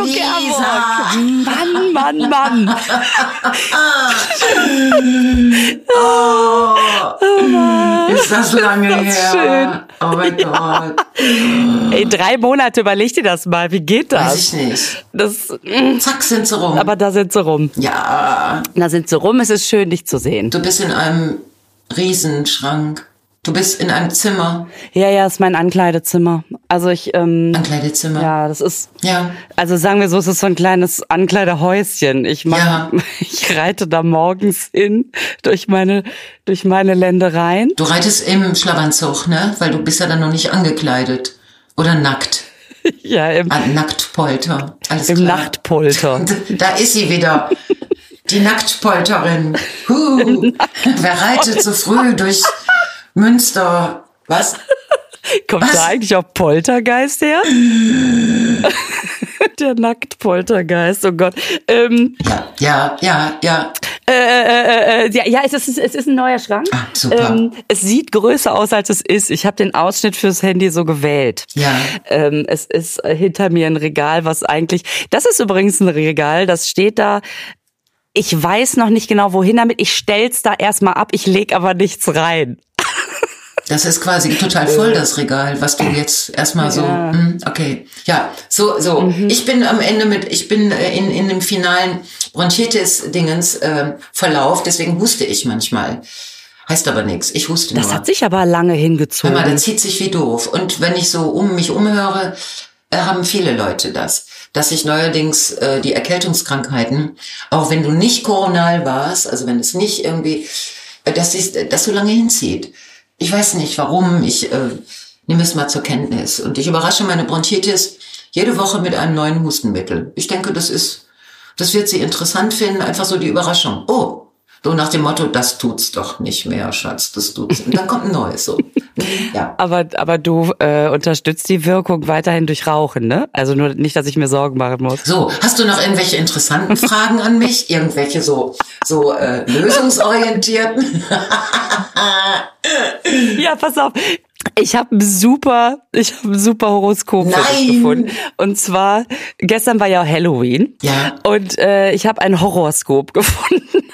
Lisa. Gerburg. Mann, Mann, Mann. oh, ist das lange Das her? ist schön. Oh mein Gott. Ey, drei Monate, überleg dir das mal. Wie geht das? Weiß ich nicht. Das, mm, Zack, sind sie rum. aber da sind sie rum. ja, Da sind sie rum. Es ist schön, dich zu sehen. du bist in einem Riesenschrank. Du bist in einem Zimmer, Ja, ja, ist mein Ankleidezimmer. Also ich, ähm, Ankleidezimmer. ja, das ist, Ja. also sagen wir so, es ist so ein kleines Ankleidehäuschen. Ich mach, Ja. ich reite da morgens hin durch meine, durch meine Ländereien. Du reitest im Schlafanzug, ne? Weil du bist ja dann noch nicht angekleidet. Oder nackt. Ja, im, Ah, Nacktpolter. Alles im klar. Nachtpolter. Da ist sie wieder. Die Nacktpolterin. Huh. Wer reitet so früh durch Münster? Was? Kommt Was? da eigentlich auch Poltergeist her? Der Nacktpoltergeist, oh Gott. Ähm, Ja, ja, ja, ja. äh, äh, äh, ja, ja, es ist, es ist ein neuer Schrank. Ah, super. Ähm, es sieht größer aus, als es ist. Ich habe den Ausschnitt fürs Handy so gewählt. Ja. Ähm, es ist äh, hinter mir ein Regal, was eigentlich. Das ist übrigens ein Regal, das steht da. Ich weiß noch nicht genau, wohin damit. Ich stell's da erstmal ab, ich leg aber nichts rein. Das ist quasi total voll, das Regal, was du jetzt erstmal so, hm, okay. Ja, so, so. Ich bin am Ende mit, ich bin äh, in, in dem finalen Bronchitis-Dingens äh, Verlauf, deswegen huste ich manchmal. Heißt aber nichts. Ich huste Das nur. hat sich aber lange Hör hingezogen. mal, das zieht sich wie doof. Und wenn ich so um mich umhöre, äh, haben viele Leute das. Dass sich neuerdings äh, die Erkältungskrankheiten, auch wenn du nicht koronal warst, also wenn es nicht irgendwie, äh, dass sich das so lange hinzieht. Ich weiß nicht warum, ich äh, nehme es mal zur Kenntnis. Und ich überrasche meine Bronchitis jede Woche mit einem neuen Hustenmittel. Ich denke, das ist, das wird sie interessant finden, einfach so die Überraschung. Oh, so nach dem Motto, das tut's doch nicht mehr, Schatz, das tut's. Und dann kommt ein neues so. Ja. Aber, aber du äh, unterstützt die Wirkung weiterhin durch Rauchen, ne? Also nur nicht, dass ich mir Sorgen machen muss. So, hast du noch irgendwelche interessanten Fragen an mich? Irgendwelche so, so äh, lösungsorientierten? Ja, pass auf. Ich habe ein super, ich habe ein super Horoskop für dich Nein. gefunden. Und zwar gestern war ja Halloween. Ja. Und äh, ich habe ein Horoskop gefunden.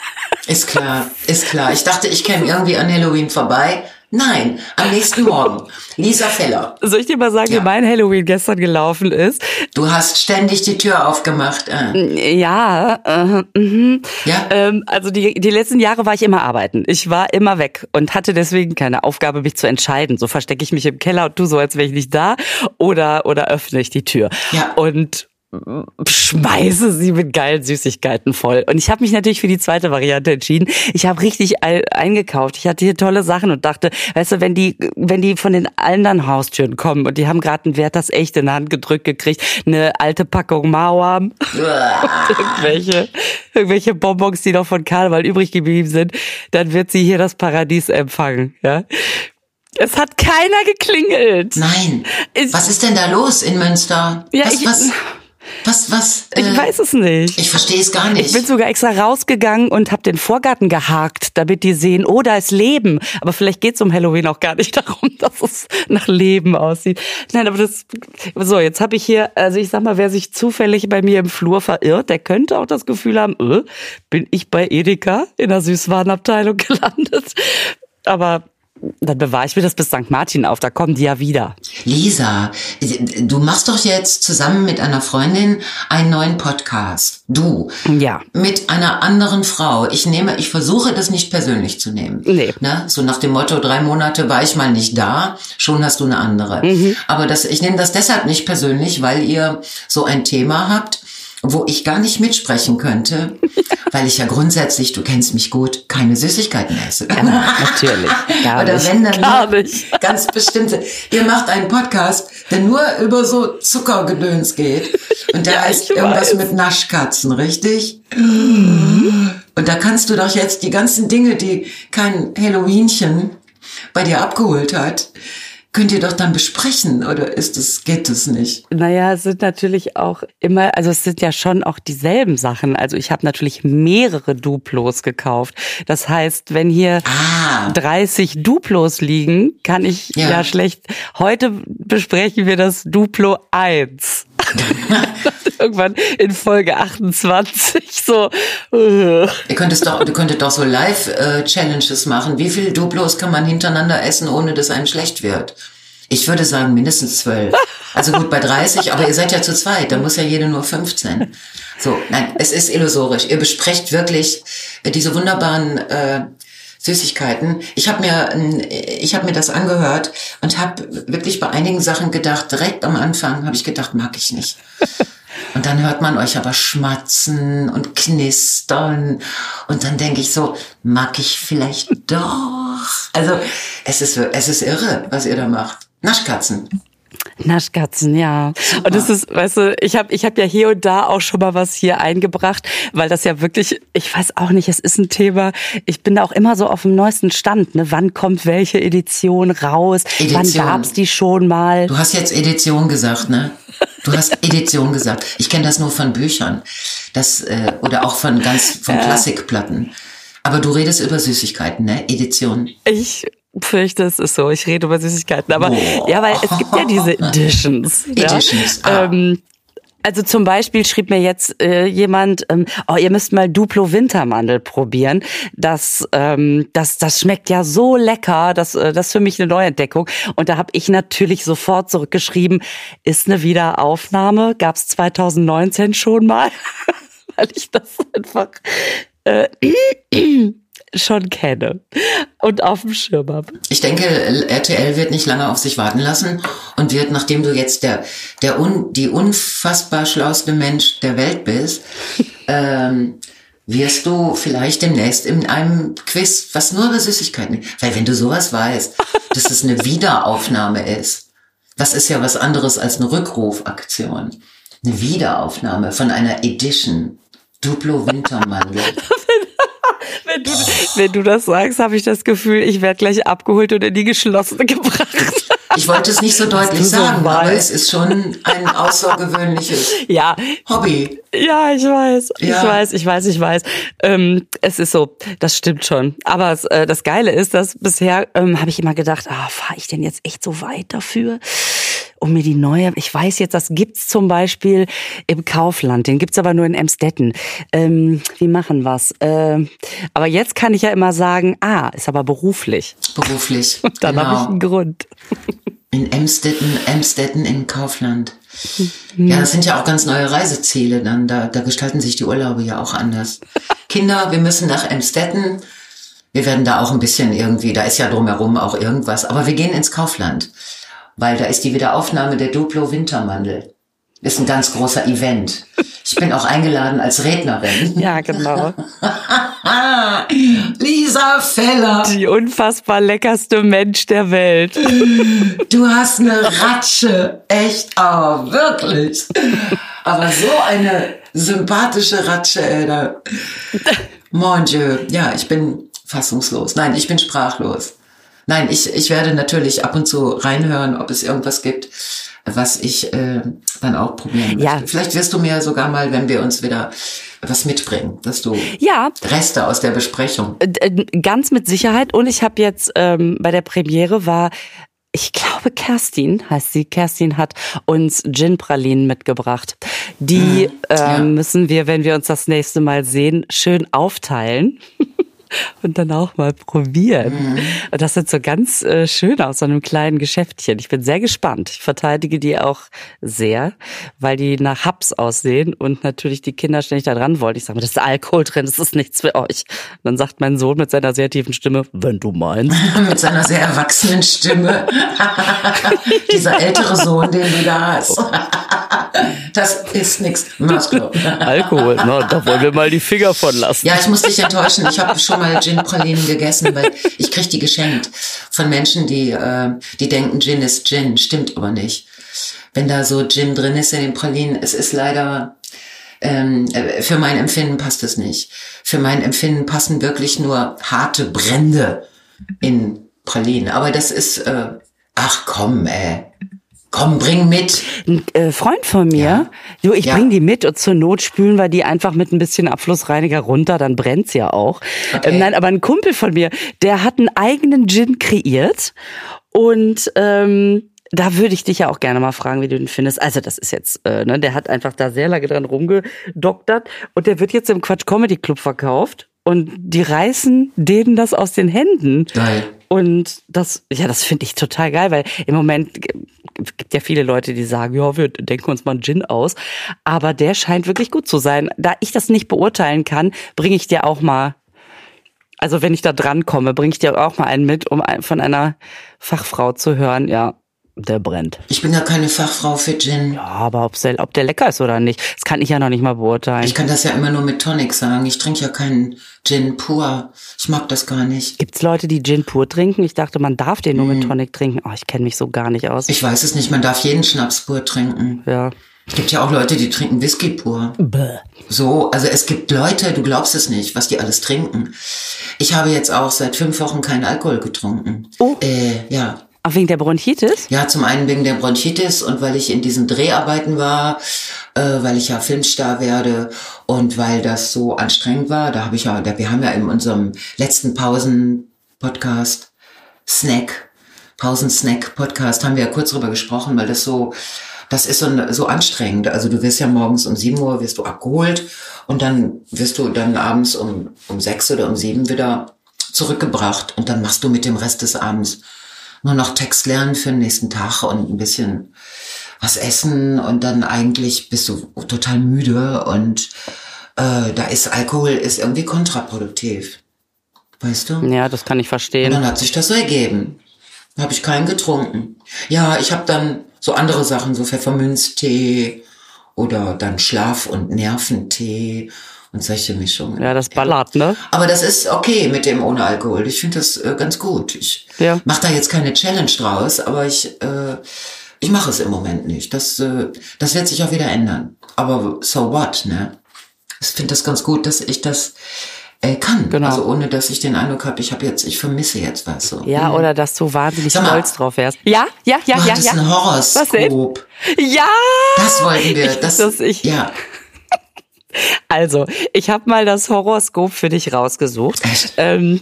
Ist klar, ist klar. Ich dachte, ich käme irgendwie an Halloween vorbei. Nein, am nächsten Morgen. Lisa Feller, Soll ich dir mal sagen, Ja. wie mein Halloween gestern gelaufen ist? du hast ständig die Tür aufgemacht. Äh. Ja, äh, mhm. Ja? Ähm, also die, die letzten Jahre war ich immer arbeiten. Ich war immer weg und hatte deswegen keine Aufgabe, mich zu entscheiden. So verstecke ich mich im Keller und tu so, als wäre ich nicht da oder, oder öffne ich die Tür. Ja. Und schmeiße sie mit geilen Süßigkeiten voll. Und ich habe mich natürlich für die zweite Variante entschieden. Ich habe richtig eingekauft. Ich hatte hier tolle Sachen und dachte, weißt du, wenn die, wenn die von den anderen Haustüren kommen und die haben gerade einen Wert das echt in die Hand gedrückt gekriegt, eine alte Packung Mauam, irgendwelche, irgendwelche Bonbons, die noch von Karneval übrig geblieben sind, dann wird sie hier das Paradies empfangen. Ja. Es hat keiner geklingelt. Nein. Was ist denn da los in Münster? Ja, was, ich- was, was, was? Ich äh, weiß es nicht. ich verstehe es gar nicht. Ich bin sogar extra rausgegangen und habe den Vorgarten gehakt, damit die sehen, oh, da ist Leben. Aber vielleicht geht's um Halloween auch gar nicht darum, dass es nach Leben aussieht. Nein, aber das. So, jetzt habe ich hier, also ich sag mal, wer sich zufällig bei mir im Flur verirrt, der könnte auch das Gefühl haben, äh, bin ich bei Edeka in der Süßwarenabteilung gelandet. Aber dann bewahre ich mir das bis St. Martin auf, da kommen die ja wieder. Lisa, du machst doch jetzt zusammen mit einer Freundin einen neuen Podcast. Du. Ja. Mit einer anderen Frau. Ich nehme, ich versuche das nicht persönlich zu nehmen. Nee. Ne? So nach dem Motto, drei Monate war ich mal nicht da, schon hast du eine andere. Mhm. Aber das, ich nehme das deshalb nicht persönlich, weil ihr so ein Thema habt, wo ich gar nicht mitsprechen könnte, weil ich ja grundsätzlich, du kennst mich gut, keine Süßigkeiten esse. natürlich. Gar Oder nicht. wenn dann Gar nicht. ganz bestimmte. Ihr macht einen Podcast, der nur über so Zuckergedöns geht. Und der Ja, heißt irgendwas weiß. mit Naschkatzen, richtig? Und da kannst du doch jetzt die ganzen Dinge, die kein Halloweenchen bei dir abgeholt hat, könnt ihr doch dann besprechen, oder ist es, geht es nicht? Naja, es sind natürlich auch immer, also es sind ja schon auch dieselben Sachen. Also ich habe natürlich mehrere Duplos gekauft. Das heißt, wenn hier Ah. 30 Duplos liegen, kann ich ja. Ja. schlecht. Heute besprechen wir das Duplo 1. Irgendwann in Folge 28 so. Ihr könntest doch, du könntest doch so Live-Challenges machen. Wie viele Duplos kann man hintereinander essen, ohne dass einem schlecht wird? Ich würde sagen mindestens zwölf. Also gut bei 30, aber ihr seid ja zu zweit, da muss ja jede nur 15. So, nein, es ist illusorisch. Ihr besprecht wirklich äh, diese wunderbaren äh, Süßigkeiten. Ich habe mir, ich habe mir das angehört und habe wirklich bei einigen Sachen gedacht. Direkt am Anfang habe ich gedacht, mag ich nicht. Und dann hört man euch aber schmatzen und knistern. Und dann denke ich so, mag ich vielleicht doch. Also es ist, es ist irre, was ihr da macht. Naschkatzen. Naschkatzen, ja. Und das ist, weißt du, ich habe ich hab ja hier und da auch schon mal was hier eingebracht, weil das ja wirklich, ich weiß auch nicht, es ist ein Thema. Ich bin da auch immer so auf dem neuesten Stand. Ne? Wann kommt welche Edition raus? Edition. Wann gab's die schon mal? Du hast jetzt Edition gesagt, ne? Du hast Edition gesagt. Ich kenne das nur von Büchern, das äh, oder auch von ganz von ja. Klassikplatten. Aber du redest über Süßigkeiten, ne? Edition. Ich fürchte, es ist so. Ich rede über Süßigkeiten. Aber Boah. ja, weil es gibt ja diese Editions. Editions. Ja? Ah. Ähm, also zum Beispiel schrieb mir jetzt äh, jemand, ähm, oh, ihr müsst mal Duplo Wintermandel probieren. Das, ähm, das, das schmeckt ja so lecker. Das, äh, das ist für mich eine Neuentdeckung. Und da habe ich natürlich sofort zurückgeschrieben, ist eine Wiederaufnahme, gab's 2019 schon mal, weil ich das einfach äh, schon kenne und auf dem Schirm habe. Ich denke, RTL wird nicht lange auf sich warten lassen und wird, nachdem du jetzt der, der un, die unfassbar schlauste Mensch der Welt bist, ähm, wirst du vielleicht demnächst in einem Quiz, was nur über Süßigkeiten, weil wenn du sowas weißt, dass es eine Wiederaufnahme ist, das ist ja was anderes als eine Rückrufaktion. Eine Wiederaufnahme von einer Edition. Duplo Wintermandel. wenn, du, das sagst, habe ich das Gefühl, ich werde gleich abgeholt und in die geschlossene gebracht. Ich wollte es nicht so deutlich sagen, aber es ist schon ein außergewöhnliches ja. Hobby. Ja, ich weiß, ja. ich weiß, ich weiß, ich weiß. Ähm, es ist so, das stimmt schon. Aber es, äh, das Geile ist, dass bisher ähm, habe ich immer gedacht, ah, fahre ich denn jetzt echt so weit dafür? Um mir die neue, ich weiß jetzt, das gibt's zum Beispiel im Kaufland, den gibt's aber nur in Emstetten. Ähm, wie machen wir's? Äh, aber jetzt kann ich ja immer sagen, ah, ist aber beruflich. Beruflich. Und dann genau. habe ich einen Grund. In Emstetten, Emstetten in Kaufland. Ja, das sind ja auch ganz neue Reiseziele dann. Da, da gestalten sich die Urlaube ja auch anders. Kinder, wir müssen nach Emstetten. Wir werden da auch ein bisschen irgendwie, da ist ja drumherum auch irgendwas, aber wir gehen ins Kaufland weil da ist die Wiederaufnahme der Duplo Wintermandel. Ist ein ganz großer Event. Ich bin auch eingeladen als Rednerin. Ja, genau. Lisa Feller. Die unfassbar leckerste Mensch der Welt. Du hast eine Ratsche. Echt, aber wirklich. Aber so eine sympathische Ratsche, ey. Mon Dieu. Ja, ich bin fassungslos. Nein, ich bin sprachlos. Nein, ich, ich werde natürlich ab und zu reinhören, ob es irgendwas gibt, was ich äh, dann auch probieren möchte. Ja. Vielleicht wirst du mir sogar mal, wenn wir uns wieder was mitbringen, dass du ja. Reste aus der Besprechung. Äh, äh, ganz mit Sicherheit. Und ich habe jetzt ähm, bei der Premiere war ich glaube, Kerstin heißt sie. Kerstin hat uns Gin-Pralinen mitgebracht. Die hm, ja. äh, müssen wir, wenn wir uns das nächste Mal sehen, schön aufteilen. und dann auch mal probieren. Mhm. Und das sieht so ganz äh, schön aus, so einem kleinen Geschäftchen. Ich bin sehr gespannt. Ich verteidige die auch sehr, weil die nach Hubs aussehen und natürlich die Kinder ständig da dran wollen. Ich sage mir, das ist Alkohol drin, das ist nichts für euch. Und dann sagt mein Sohn mit seiner sehr tiefen Stimme, wenn du meinst. mit seiner sehr erwachsenen Stimme. Dieser ältere Sohn, den du da hast. das ist nichts. Alkohol, na, da wollen wir mal die Finger von lassen. Ja, ich muss dich enttäuschen. Ich habe schon mal Gin-Pralinen gegessen, weil ich krieg die geschenkt von Menschen, die, äh, die denken, Gin ist Gin. Stimmt aber nicht. Wenn da so Gin drin ist in den Pralinen, es ist leider, ähm, äh, für mein Empfinden passt es nicht. Für mein Empfinden passen wirklich nur harte Brände in Pralinen. Aber das ist, äh, ach komm, ey. Komm, bring mit. Ein äh, Freund von mir, ja. du, ich ja. bring die mit und zur Not spülen wir die einfach mit ein bisschen Abflussreiniger runter, dann brennt's ja auch. Okay. Ähm, nein, aber ein Kumpel von mir, der hat einen eigenen Gin kreiert und ähm, da würde ich dich ja auch gerne mal fragen, wie du den findest. Also das ist jetzt, äh, ne, der hat einfach da sehr lange dran rumgedoktert und der wird jetzt im Quatsch Comedy Club verkauft und die reißen denen das aus den Händen. Geil. Und das, ja, das finde ich total geil, weil im Moment gibt ja viele Leute, die sagen, ja, wir denken uns mal einen Gin aus. Aber der scheint wirklich gut zu sein. Da ich das nicht beurteilen kann, bringe ich dir auch mal, also wenn ich da dran komme, bringe ich dir auch mal einen mit, um von einer Fachfrau zu hören, ja, der brennt. Ich bin ja keine Fachfrau für Gin. Ja, aber ob der, ob der lecker ist oder nicht, das kann ich ja noch nicht mal beurteilen. Ich kann das ja immer nur mit Tonic sagen. Ich trinke ja keinen Gin pur. Ich mag das gar nicht. Gibt's Leute, die Gin pur trinken? Ich dachte, man darf den nur mit Tonic trinken. Oh, ich kenne mich so gar nicht aus. Ich weiß es nicht. Man darf jeden Schnaps pur trinken. ja. Es gibt ja auch Leute, die trinken Whisky pur. Bäh. So, also es gibt Leute, du glaubst es nicht, was die alles trinken. Ich habe jetzt auch seit fünf Wochen keinen Alkohol getrunken. Oh. Äh, ja. Auch wegen der Bronchitis? Ja, zum einen wegen der Bronchitis und weil ich in diesen Dreharbeiten war, äh, weil ich ja Filmstar werde und weil das so anstrengend war. Da habe ich ja, wir haben ja in unserem letzten Pausen-Podcast Snack, Pausen-Snack-Podcast, haben wir ja kurz drüber gesprochen, weil das so, das ist so, so anstrengend. Also du wirst ja morgens um 7 Uhr wirst du abgeholt und dann wirst du dann abends um, um 6 oder um 7 wieder zurückgebracht und dann machst du mit dem Rest des Abends nur noch Text lernen für den nächsten Tag und ein bisschen was essen und dann eigentlich bist du total müde und äh, da ist Alkohol ist irgendwie kontraproduktiv. Weißt du? Ja, das kann ich Und verstehen. dann hat sich das so ergeben. Dann habe ich keinen getrunken. Ja, ich habe dann so andere Sachen, so Pfefferminztee oder dann Schlaf- und Nerventee und solche Mischungen. Ja, das ballert, ne? Aber das ist okay mit dem ohne Alkohol. Ich finde das äh, ganz gut. Ich Ja. mache da jetzt keine Challenge draus, aber ich, äh, ich mache es im Moment nicht. Das, äh, das wird sich auch wieder ändern. Aber so what, ne? Ich finde das ganz gut, dass ich das äh, kann. Genau. Also ohne, dass ich den Eindruck habe, ich habe jetzt, ich vermisse jetzt was so. Ja, oder dass du wahnsinnig mal. stolz drauf wärst. Ja, ja, ja, Du ja, hattest ja. ein Was denn? Horoskop. Ja! Das wollten wir. Ich- das, das ich- Ja, Also, ich habe mal das Horoskop für dich rausgesucht. Ähm,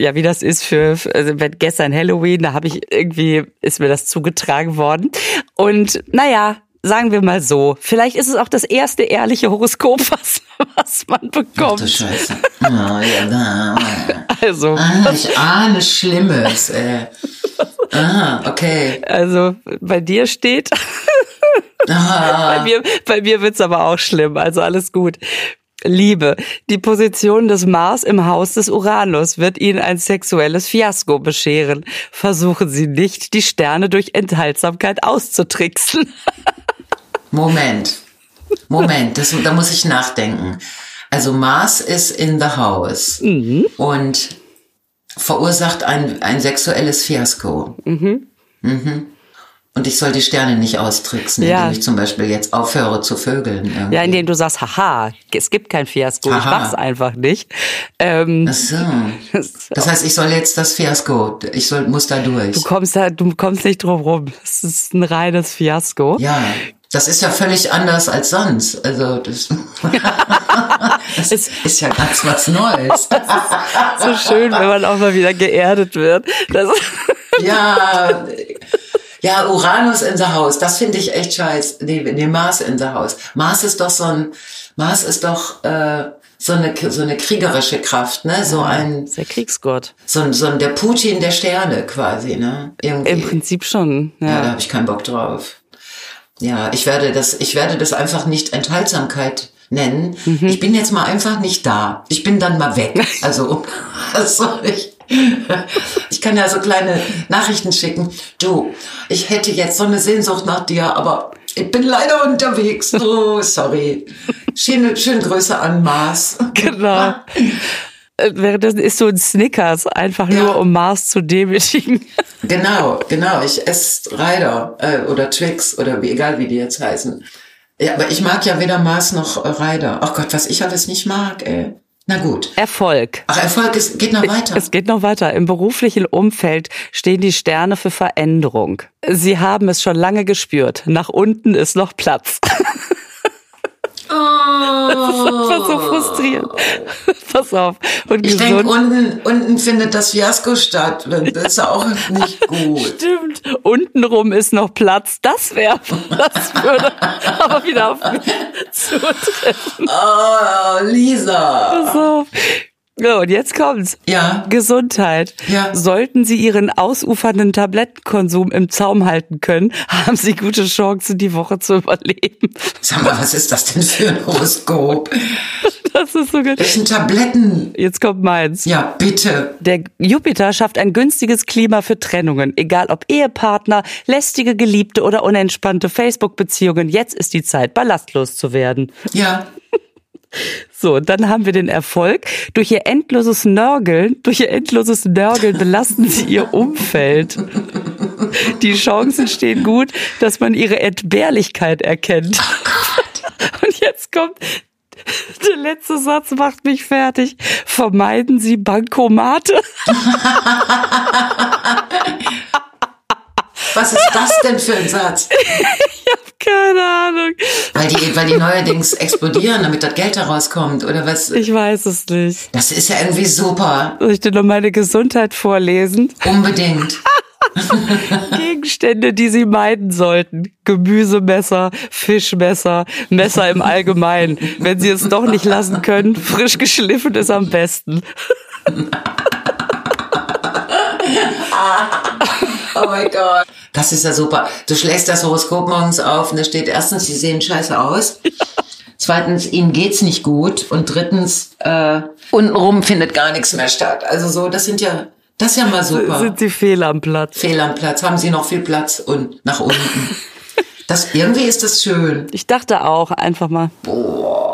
ja, wie das ist für, also gestern Halloween, da habe ich irgendwie, ist mir das zugetragen worden. Und naja, sagen wir mal so, vielleicht ist es auch das erste ehrliche Horoskop, was, was man Ach du bekommt. Scheiße. Oh, ja, da. Also, Ah, ich ahne Schlimmes. Äh. Aha, okay. also bei dir steht, Ah, bei mir, bei mir wird's aber auch schlimm, also alles gut. Liebe, die Position des Mars im Haus des Uranus wird Ihnen ein sexuelles Fiasko bescheren. Versuchen Sie nicht, die Sterne durch Enthaltsamkeit auszutricksen. Moment. Moment, das, da muss ich nachdenken. Also Mars ist in the house und verursacht ein, ein sexuelles Fiasko. Mhm. Und ich soll die Sterne nicht austricksen, Ja. indem ich zum Beispiel jetzt aufhöre zu vögeln. irgendwie. Ja, indem du sagst, haha, es gibt kein Fiasko, ich Haha. mach's einfach nicht. Ähm, Ach so. Das heißt, ich soll jetzt das Fiasko, ich soll, muss da durch. du kommst da, du kommst nicht drum rum. Es ist ein reines Fiasko. Ja, das ist ja völlig anders als sonst. Also das, das ist ja ganz was Neues. So schön, wenn man auch mal wieder geerdet wird. Das, Ja, ja, Uranus in the house, das finde ich echt scheiß. Nee, nee, Mars in the house. Mars ist doch so ein, Mars ist doch äh, so eine so eine kriegerische Kraft, ne? So ein der Kriegsgott. so ein, so ein der Putin der Sterne quasi, ne? Irgendwie. Im Prinzip schon. Ja, da Ja. habe ich keinen Bock drauf. Ja, ich werde das, ich werde das einfach nicht Enthaltsamkeit nennen. Mhm. Ich bin jetzt mal einfach nicht da. Ich bin dann mal weg. Also, was soll ich? Ich kann ja so kleine Nachrichten schicken. Du, ich hätte jetzt so eine Sehnsucht nach dir, aber ich bin leider unterwegs. Oh, sorry. Schöne, schöne Grüße an Mars. Genau. Äh, Währenddessen isst du ein Snickers, einfach Ja. nur um Mars zu demütigen. Genau, genau. Ich esse Ryder äh, oder Twix oder wie, egal wie die jetzt heißen. Ja, aber ich mag ja weder Mars noch Ryder. Ach Gott, was ich alles nicht mag, ey. Na gut. Erfolg. Ach, Erfolg ist, geht noch weiter. Es geht noch weiter. Im beruflichen Umfeld stehen die Sterne für Veränderung. Sie haben es schon lange gespürt. Nach unten ist noch Platz. Oh, Das ist einfach so frustrierend. Pass auf. Und Ich denke, unten, unten findet das Fiasko statt. Das ist auch nicht gut. Stimmt. Untenrum ist noch Platz. Das wäre, das würde aber wieder auf mich zutreffen. Oh, Lisa. Pass auf. Ja, und jetzt kommt's. Ja. Gesundheit. Ja. Sollten Sie Ihren ausufernden Tablettenkonsum im Zaum halten können, haben Sie gute Chancen, die Woche zu überleben. Sag mal, was ist das denn für ein Horoskop? Das ist so gut. Das sind Tabletten. Jetzt kommt meins. Ja, bitte. Der Jupiter schafft ein günstiges Klima für Trennungen, egal ob Ehepartner, lästige Geliebte oder unentspannte Facebook-Beziehungen. Jetzt ist die Zeit, ballastlos zu werden. Ja. So, dann haben wir den Erfolg. Durch ihr endloses Nörgeln, durch ihr endloses Nörgeln belasten sie ihr Umfeld. Die Chancen stehen gut, dass man ihre Entbehrlichkeit erkennt. Und jetzt kommt der letzte Satz macht mich fertig. Vermeiden Sie Bankomate. Was ist das denn für ein Satz? Keine Ahnung. Weil die, weil die neuerdings explodieren, damit das Geld herauskommt, oder was? Ich weiß es nicht. Das ist ja irgendwie super. Soll ich dir noch meine Gesundheit vorlesen? Unbedingt. Gegenstände, die Sie meiden sollten. Gemüsemesser, Fischmesser, Messer im Allgemeinen. Wenn Sie es doch nicht lassen können, frisch geschliffen ist am besten. Oh mein Gott. Das ist ja super. Du schlägst das Horoskop morgens auf und da steht erstens, sie sehen scheiße aus. Zweitens, ihnen geht's nicht gut. Und drittens, äh, untenrum findet gar nichts mehr statt. Also so, das sind ja, das ist ja mal super. Sind Sie fehl am Platz? Fehl am Platz. Haben sie noch viel Platz und nach unten. Das, irgendwie ist das schön. Ich dachte auch, einfach mal. Boah.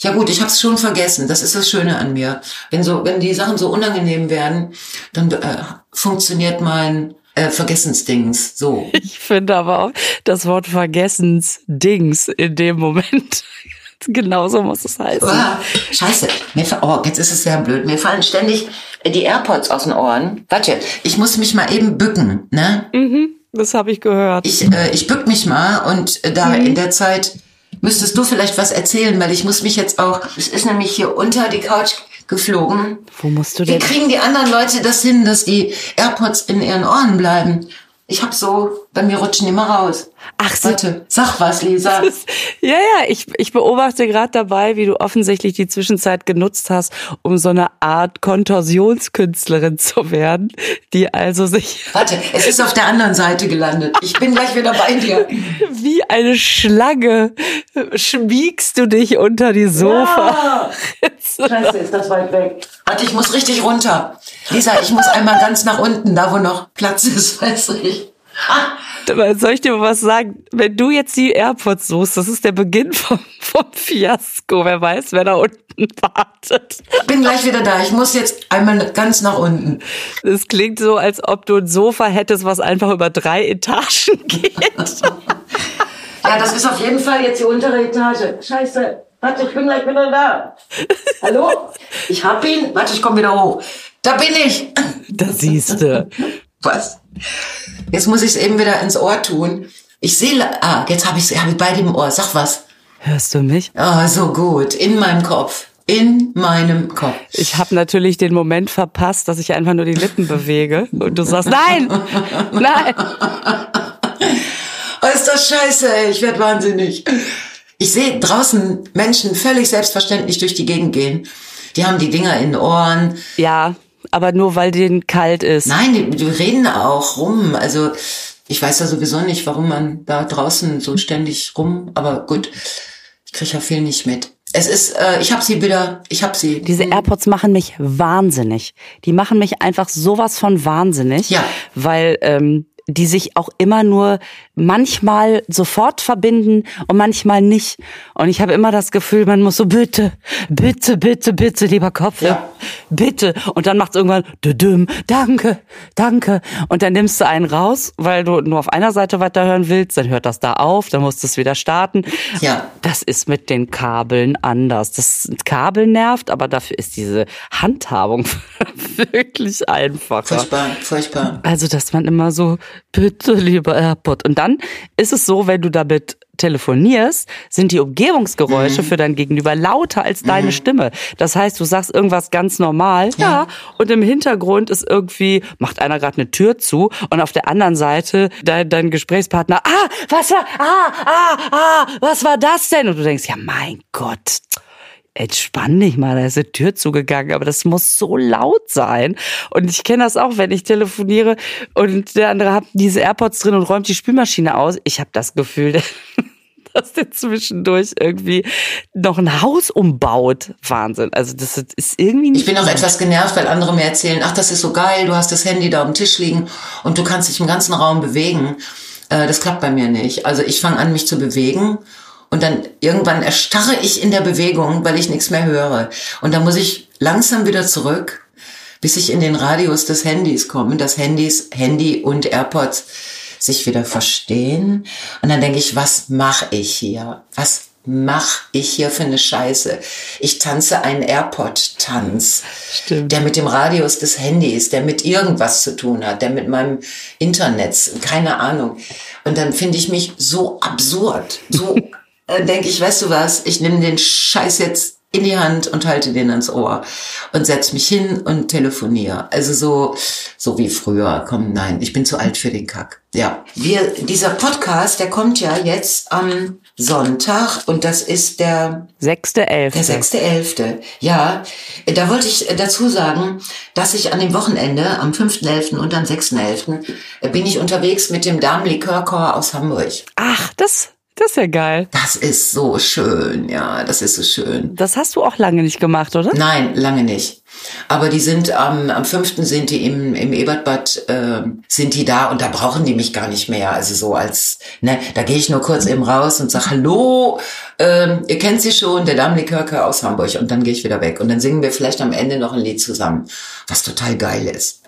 Ja gut, ich habe es schon vergessen. Das ist das Schöne an mir. Wenn so, wenn die Sachen so unangenehm werden, dann äh, funktioniert mein äh, Vergessensdings so. Ich finde aber auch das Wort Vergessensdings in dem Moment. Genauso muss es heißen. Ah, scheiße. Mir, oh, jetzt ist es sehr blöd. Mir fallen ständig die AirPods aus den Ohren. Warte, ich muss mich mal eben bücken, ne? Mhm, das habe ich gehört. Ich, äh, ich bück mich mal und äh, da in der Zeit müsstest du vielleicht was erzählen, weil ich muss mich jetzt auch, es ist nämlich hier unter die Couch geflogen. Wo musst du Wie denn? kriegen die anderen Leute das hin, dass die AirPods in ihren Ohren bleiben? Ich hab so, bei mir rutschen mal raus. Ach so. Warte, sag was, Lisa. Ja, ja, ich, ich beobachte gerade dabei, wie du offensichtlich die Zwischenzeit genutzt hast, um so eine Art Kontorsionskünstlerin zu werden, die also sich Warte, es ist auf der anderen Seite gelandet. Ich bin gleich wieder bei dir. wie eine Schlange schmiegst du dich unter die Sofa. Scheiße, ist das weit weg. Warte, ich muss richtig runter. Lisa, ich muss einmal ganz nach unten, da wo noch Platz ist, weiß ich. Ah, Soll ich dir mal was sagen? Wenn du jetzt die AirPods suchst, das ist der Beginn vom, vom Fiasko. Wer weiß, wer da unten wartet. ich bin gleich wieder da. Ich muss jetzt einmal ganz nach unten. Es klingt so, als ob du ein Sofa hättest, was einfach über drei Etagen geht. Ja, das ist auf jeden Fall jetzt die untere Etage. Scheiße. Warte, ich bin gleich wieder da. Hallo? Ich hab ihn. Warte, ich komme wieder hoch. Da bin ich. Da siehst du. Was? Jetzt muss ich es eben wieder ins Ohr tun. Ich sehe, ah, jetzt habe ich es hab ich beide im Ohr. Sag was. Hörst du mich? Ah, so gut. In meinem Kopf. In meinem Kopf. Ich habe natürlich den Moment verpasst, dass ich einfach nur die Lippen bewege und du sagst, nein, nein. Oh, ist das scheiße, ey. Ich werd wahnsinnig. Ich sehe draußen Menschen völlig selbstverständlich durch die Gegend gehen. Die haben die Dinger in den Ohren. Ja, aber nur weil denen kalt ist. Nein, die, die reden auch rum. Also ich weiß ja sowieso nicht, warum man da draußen so ständig rum. Aber gut, ich kriege ja viel nicht mit. Es ist, äh, ich hab sie wieder, ich hab sie. Diese AirPods machen mich wahnsinnig. Die machen mich einfach sowas von wahnsinnig, Ja. weil ähm, die sich auch immer nur manchmal sofort verbinden und manchmal nicht. Und ich habe immer das Gefühl, man muss so bitte, bitte, bitte, bitte, lieber Kopf, Ja. bitte. Und dann macht's irgendwann düdüm, danke, danke. Und dann nimmst du einen raus, weil du nur auf einer Seite weiterhören willst, dann hört das da auf, dann musst du es wieder starten. Ja. Das ist mit den Kabeln anders. Das Kabel nervt, aber dafür ist diese Handhabung wirklich einfacher. Furchtbar, furchtbar. Also, dass man immer so, bitte, lieber AirPod. Und dann ist es so, wenn du damit telefonierst, sind die Umgebungsgeräusche mhm. für dein Gegenüber lauter als deine mhm. Stimme. Das heißt, du sagst irgendwas ganz normal, ja, ja und im Hintergrund ist irgendwie, macht einer gerade eine Tür zu und auf der anderen Seite dein, dein Gesprächspartner, ah, was war, ah, ah, ah, was war das denn? Und du denkst, ja, mein Gott entspann dich mal, da ist eine Tür zugegangen, aber das muss so laut sein. Und ich kenne das auch, wenn ich telefoniere und der andere hat diese AirPods drin und räumt die Spülmaschine aus. Ich habe das Gefühl, dass der zwischendurch irgendwie noch ein Haus umbaut. Wahnsinn. Also das ist irgendwie nicht. Ich bin auch etwas genervt, weil andere mir erzählen, ach, das ist so geil, du hast das Handy da auf dem Tisch liegen und du kannst dich im ganzen Raum bewegen. Äh, das klappt bei mir nicht. Also ich fange an, mich zu bewegen und dann irgendwann erstarre ich in der Bewegung, weil ich nichts mehr höre. Und dann muss ich langsam wieder zurück, bis ich in den Radius des Handys komme, dass Handys, Handy und AirPods sich wieder verstehen. Und dann denke ich, was mache ich hier? Was mache ich hier für eine Scheiße? Ich tanze einen AirPod-Tanz, der mit dem Radius des Handys, der mit irgendwas zu tun hat, der mit meinem Internet, keine Ahnung. Und dann finde ich mich so absurd, so äh, denke ich, weißt du was, ich nehme den Scheiß jetzt in die Hand und halte den ans Ohr und setz mich hin und telefoniere. Also so, so wie früher. Komm, nein, ich bin zu alt für den Kack. Ja, wir, dieser Podcast, der kommt ja jetzt am Sonntag und das ist der sechste elfte. Der sechste elfte. Ja, da wollte ich dazu sagen, dass ich an dem Wochenende am 5.11. und am 6.11. bin ich unterwegs mit dem Damenlikörchor aus Hamburg. Ach, das das ist ja geil. Das ist so schön, ja, das ist so schön. Das hast du auch lange nicht gemacht, oder? Nein, lange nicht. Aber die sind am, am 5. sind die im, im Ebertbad, äh, sind die da und da brauchen die mich gar nicht mehr. Also so als, ne, da gehe ich nur kurz eben raus und sag Hallo, äh, ihr kennt sie schon, der Damenlikörke aus Hamburg und dann gehe ich wieder weg. Und dann singen wir vielleicht am Ende noch ein Lied zusammen, was total geil ist.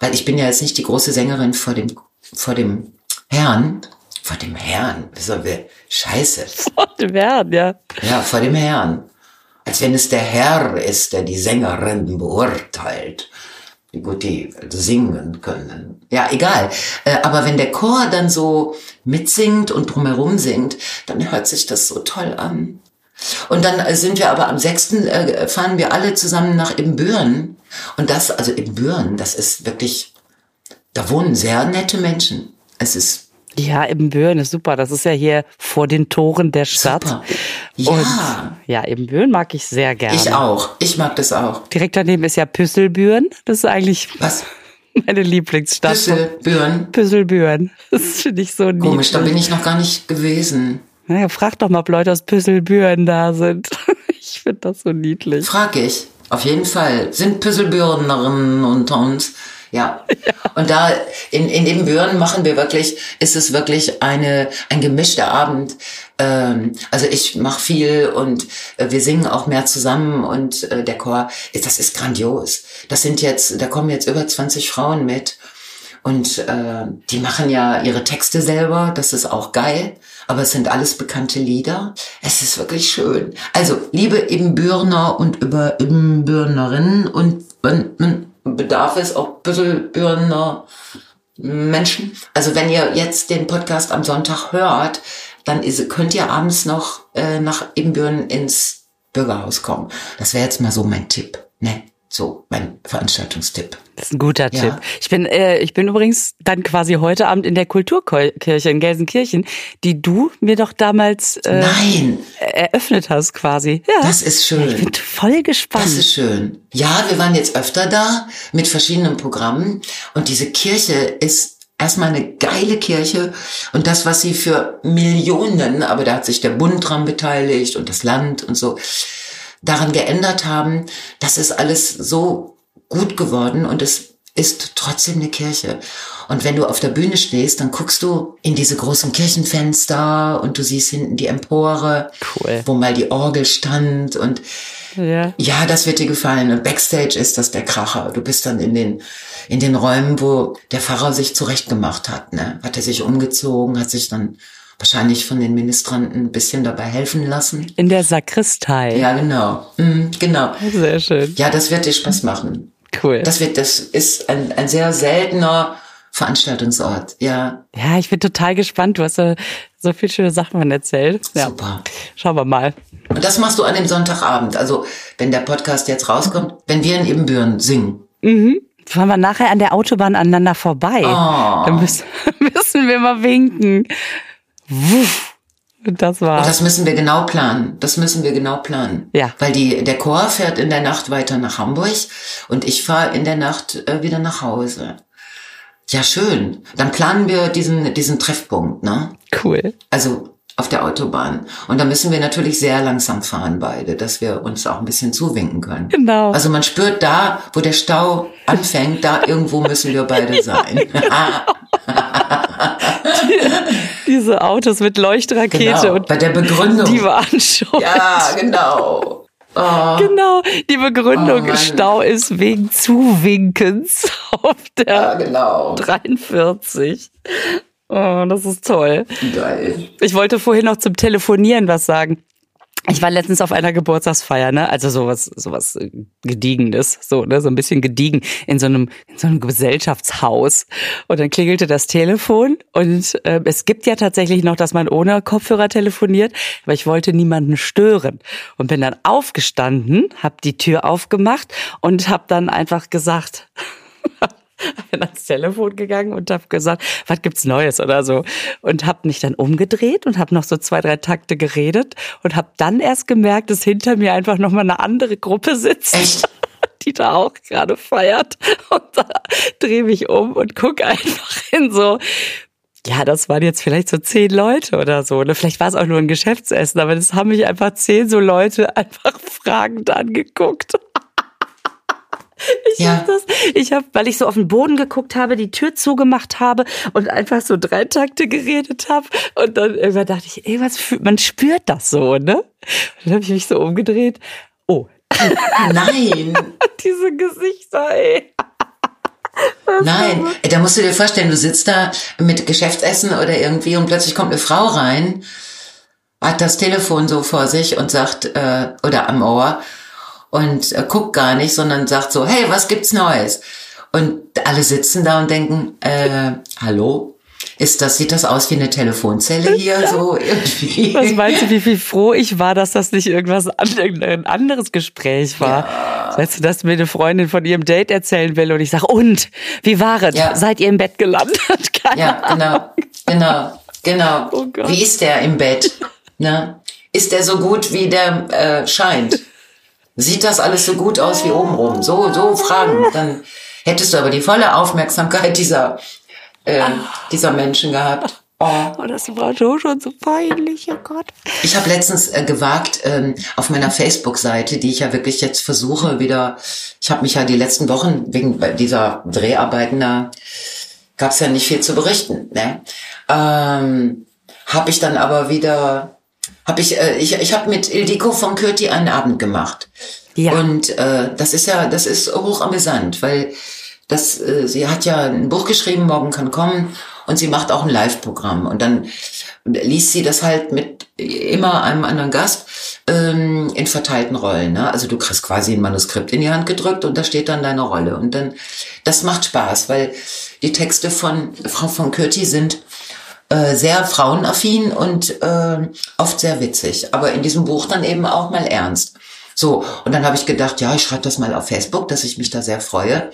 Weil ich bin ja jetzt nicht die große Sängerin vor dem, vor dem Herrn, vor dem Herrn. Wieso wir? Scheiße. Vor dem Herrn, ja. Ja, vor dem Herrn. Als wenn es der Herr ist, der die Sängerinnen beurteilt, wie gut die singen können. Ja, egal. Äh, aber wenn der Chor dann so mitsingt und drumherum singt, dann hört sich das so toll an. Und dann äh, sind wir aber am 6. Äh, fahren wir alle zusammen nach Ibbenbüren. Und das, also Ibbenbüren, das ist wirklich, da wohnen sehr nette Menschen. Es ist ja, Ibbenbüren ist super. Das ist ja hier vor den Toren der Stadt. Super. Ja. Und ja, Ibbenbüren mag ich sehr gerne. Ich auch. Ich mag das auch. Direkt daneben ist ja Püsselbüren. Das ist eigentlich Was? meine Lieblingsstadt. Püsselbüren. Püsselbüren. Das finde ich so niedlich. Komisch, da bin ich noch gar nicht gewesen. Naja, frag doch mal, ob Leute aus Püsselbüren da sind. Ich finde das so niedlich. Frag ich. Auf jeden Fall. Sind Püsselbürnerinnen unter uns? Ja. ja. Und da in, in dem Büren machen wir wirklich, ist es wirklich eine, ein gemischter Abend. Ähm, also ich mache viel und äh, wir singen auch mehr zusammen und äh, der Chor, das ist grandios. Das sind jetzt, da kommen jetzt über 20 Frauen mit. Und äh, die machen ja ihre Texte selber, das ist auch geil, aber es sind alles bekannte Lieder. Es ist wirklich schön. Also, liebe Ibbenbürner und über Ibbenbürnerinnen und bedarf es auch ein bisschen Menschen. Also wenn ihr jetzt den Podcast am Sonntag hört, dann ist, könnt ihr abends noch äh, nach Ibbenbüren ins Bürgerhaus kommen. Das wäre jetzt mal so mein Tipp. Ne? So, mein Veranstaltungstipp. Das ist ein guter ja. Tipp. Ich bin, äh, ich bin übrigens dann quasi heute Abend in der Kulturkirche in Gelsenkirchen, die du mir doch damals äh, Nein. eröffnet hast quasi. Ja. Das ist schön. Ich bin voll gespannt. Das ist schön. Ja, wir waren jetzt öfter da mit verschiedenen Programmen und diese Kirche ist erstmal eine geile Kirche und das, was sie für Millionen, aber da hat sich der Bund dran beteiligt und das Land und so, daran geändert haben, das ist alles so gut geworden und es ist trotzdem eine Kirche. Und wenn du auf der Bühne stehst, dann guckst du in diese großen Kirchenfenster und du siehst hinten die Empore, cool. wo mal die Orgel stand und ja. ja, das wird dir gefallen. Und Backstage ist das der Kracher. Du bist dann in den, in den Räumen, wo der Pfarrer sich zurechtgemacht hat, ne? Hat er sich umgezogen, hat sich dann wahrscheinlich von den Ministranten ein bisschen dabei helfen lassen. In der Sakristei. Ja, genau. Mhm, genau. Sehr schön. Ja, das wird dir Spaß machen. Cool. Das wird, das ist ein, ein sehr seltener Veranstaltungsort, ja. Ja, ich bin total gespannt. Du hast ja so viele schöne Sachen erzählt. Ja. Super. Schauen wir mal. Und das machst du an dem Sonntagabend. Also, wenn der Podcast jetzt rauskommt, wenn wir in Ebenbüren singen. Fahren wir nachher an der Autobahn aneinander vorbei. Oh. Dann müssen, müssen wir mal winken. Wuff. Und das Und war's. das müssen wir genau planen. Das müssen wir genau planen. Ja. Weil die, der Chor fährt in der Nacht weiter nach Hamburg und ich fahre in der Nacht äh, wieder nach Hause. Ja, schön. Dann planen wir diesen, diesen Treffpunkt, ne? Cool. Also auf der Autobahn. Und da müssen wir natürlich sehr langsam fahren beide, dass wir uns auch ein bisschen zuwinken können. Genau. Also man spürt da, wo der Stau anfängt, da irgendwo müssen wir beide sein. Diese Autos mit Leuchtrakete genau. und Bei der Begründung. die waren schon. ja, genau. Oh. Genau, die Begründung Oh. Stau ist wegen Zuwinkens auf Ja, der genau. 43. Oh, das ist toll. Geil. Ich wollte vorhin noch zum Telefonieren was sagen. Ich war letztens auf einer Geburtstagsfeier, ne? Also sowas, sowas äh, gediegenes, so, ne? So ein bisschen gediegen in so einem, in so einem Gesellschaftshaus. Und dann klingelte das Telefon und äh, es gibt ja tatsächlich noch, dass man ohne Kopfhörer telefoniert, aber ich wollte niemanden stören und bin dann aufgestanden, hab die Tür aufgemacht und hab dann einfach gesagt, bin ans Telefon gegangen und habe gesagt, was gibt's Neues oder so und habe mich dann umgedreht und habe noch so zwei drei Takte geredet und habe dann erst gemerkt, dass hinter mir einfach noch mal eine andere Gruppe sitzt. Echt? Die da auch gerade feiert und da drehe mich um und guck einfach hin so ja, das waren jetzt vielleicht so zehn Leute oder so. Oder vielleicht war es auch nur ein Geschäftsessen, aber das haben mich einfach zehn so Leute einfach fragend angeguckt. Ich Ja. hab das, ich habe, weil ich so auf den Boden geguckt habe, die Tür zugemacht habe und einfach so drei Takte geredet habe und dann irgendwann dachte ich, ey, was fühlt, man spürt das so, ne? Und dann habe ich mich so umgedreht. Oh, Nein. diese Gesichter, ey. Nein, da musst du dir vorstellen, du sitzt da mit Geschäftsessen oder irgendwie und plötzlich kommt eine Frau rein, hat das Telefon so vor sich und sagt, äh, oder am Ohr und äh, guckt gar nicht, sondern sagt so, hey, was gibt's Neues? Und alle sitzen da und denken, äh, hallo? Ist das, sieht das aus wie eine Telefonzelle hier, so irgendwie? Was meinst du, wie viel froh ich war, dass das nicht irgendwas ein anderes Gespräch war? Weißt du, dass mir eine Freundin von ihrem Date erzählen will und ich sage, und, wie war es? Ja. Seid ihr im Bett gelandet? Keine Ja, genau, genau, genau. Oh wie ist der im Bett? Ne? Ist der so gut, wie der äh, scheint? Sieht das alles so gut aus wie obenrum? So, so Fragen. Dann hättest du aber die volle Aufmerksamkeit dieser, äh, dieser Menschen gehabt. Oh. Oh, das war so schon so peinlich, oh Gott. Ich habe letztens äh, gewagt, ähm, auf meiner Facebook-Seite, die ich ja wirklich jetzt versuche wieder, ich habe mich ja die letzten Wochen wegen dieser Dreharbeiten da, gab es ja nicht viel zu berichten, ne? Ähm, habe ich dann aber wieder, habe ich, äh, ich, ich habe mit Ildiko von Kürti einen Abend gemacht. Ja. Und äh, das ist ja, das ist hoch amüsant, weil das, äh, sie hat ja ein Buch geschrieben, morgen kann kommen, und sie macht auch ein Live-Programm. Und dann liest sie das halt mit immer einem anderen Gast ähm, in verteilten Rollen. Ne? Also du kriegst quasi ein Manuskript in die Hand gedrückt und da steht dann deine Rolle. Und dann, das macht Spaß, weil die Texte von Frau von Kürti sind äh, sehr frauenaffin und äh, oft sehr witzig. Aber in diesem Buch dann eben auch mal ernst. So, und dann habe ich gedacht, ja, ich schreibe das mal auf Facebook, dass ich mich da sehr freue.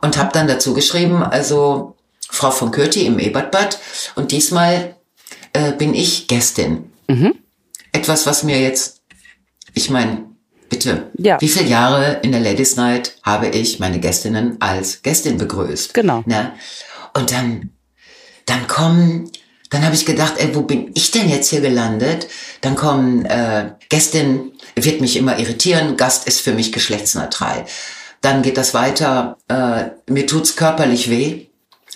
Und habe dann dazu geschrieben, also Frau von Kürti im Ebertbad. Und diesmal äh, bin ich Gästin. Etwas, was mir jetzt, ich meine, bitte, Ja. wie viele Jahre in der Ladies Night habe ich meine Gästinnen als Gästin begrüßt? Genau. Ne? Und dann, dann kommen, dann habe ich gedacht, ey, wo bin ich denn jetzt hier gelandet? Dann kommen äh, Gästin, wird mich immer irritieren, Gast ist für mich geschlechtsneutral. Dann geht das weiter, äh, mir tut's körperlich weh,